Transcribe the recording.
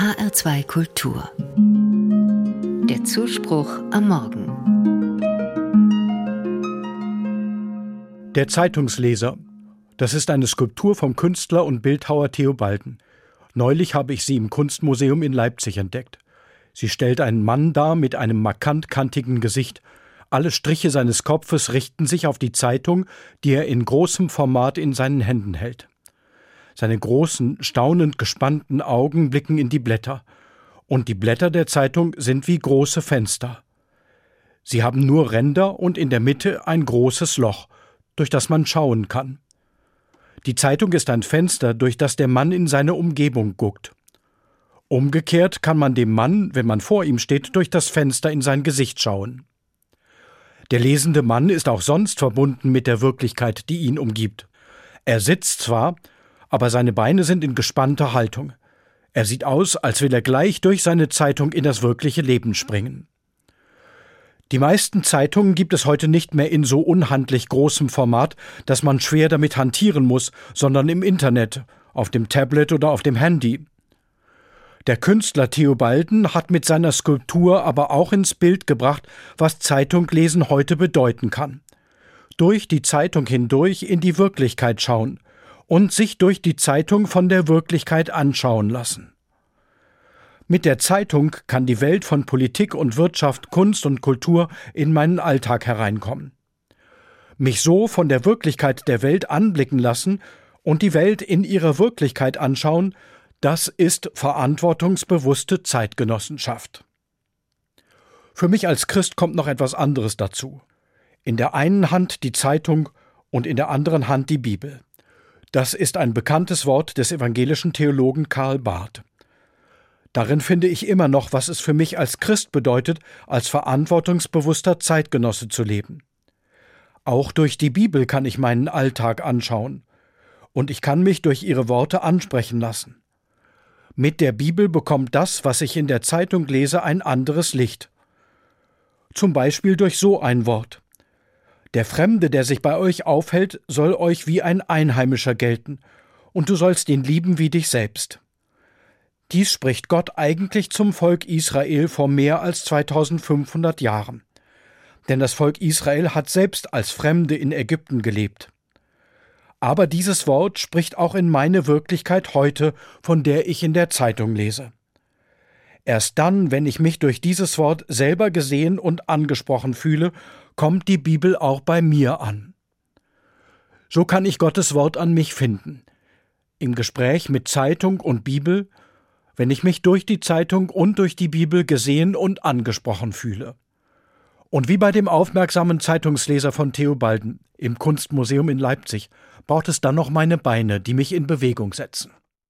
HR2 Kultur. Der Zuspruch am Morgen. Der Zeitungsleser. Das ist eine Skulptur vom Künstler und Bildhauer Theobalden. Neulich habe ich sie im Kunstmuseum in Leipzig entdeckt. Sie stellt einen Mann dar mit einem markant kantigen Gesicht. Alle Striche seines Kopfes richten sich auf die Zeitung, die er in großem Format in seinen Händen hält. Seine großen, staunend gespannten Augen blicken in die Blätter, und die Blätter der Zeitung sind wie große Fenster. Sie haben nur Ränder und in der Mitte ein großes Loch, durch das man schauen kann. Die Zeitung ist ein Fenster, durch das der Mann in seine Umgebung guckt. Umgekehrt kann man dem Mann, wenn man vor ihm steht, durch das Fenster in sein Gesicht schauen. Der lesende Mann ist auch sonst verbunden mit der Wirklichkeit, die ihn umgibt. Er sitzt zwar, aber seine Beine sind in gespannter Haltung. Er sieht aus, als will er gleich durch seine Zeitung in das wirkliche Leben springen. Die meisten Zeitungen gibt es heute nicht mehr in so unhandlich großem Format, dass man schwer damit hantieren muss, sondern im Internet, auf dem Tablet oder auf dem Handy. Der Künstler Theobalden hat mit seiner Skulptur aber auch ins Bild gebracht, was Zeitunglesen heute bedeuten kann. Durch die Zeitung hindurch in die Wirklichkeit schauen, und sich durch die Zeitung von der Wirklichkeit anschauen lassen. Mit der Zeitung kann die Welt von Politik und Wirtschaft, Kunst und Kultur in meinen Alltag hereinkommen. Mich so von der Wirklichkeit der Welt anblicken lassen und die Welt in ihrer Wirklichkeit anschauen, das ist verantwortungsbewusste Zeitgenossenschaft. Für mich als Christ kommt noch etwas anderes dazu. In der einen Hand die Zeitung und in der anderen Hand die Bibel. Das ist ein bekanntes Wort des evangelischen Theologen Karl Barth. Darin finde ich immer noch, was es für mich als Christ bedeutet, als verantwortungsbewusster Zeitgenosse zu leben. Auch durch die Bibel kann ich meinen Alltag anschauen, und ich kann mich durch ihre Worte ansprechen lassen. Mit der Bibel bekommt das, was ich in der Zeitung lese, ein anderes Licht. Zum Beispiel durch so ein Wort. Der Fremde, der sich bei euch aufhält, soll euch wie ein Einheimischer gelten, und du sollst ihn lieben wie dich selbst. Dies spricht Gott eigentlich zum Volk Israel vor mehr als 2500 Jahren. Denn das Volk Israel hat selbst als Fremde in Ägypten gelebt. Aber dieses Wort spricht auch in meine Wirklichkeit heute, von der ich in der Zeitung lese. Erst dann, wenn ich mich durch dieses Wort selber gesehen und angesprochen fühle, kommt die Bibel auch bei mir an. So kann ich Gottes Wort an mich finden. Im Gespräch mit Zeitung und Bibel, wenn ich mich durch die Zeitung und durch die Bibel gesehen und angesprochen fühle. Und wie bei dem aufmerksamen Zeitungsleser von Theobalden im Kunstmuseum in Leipzig braucht es dann noch meine Beine, die mich in Bewegung setzen.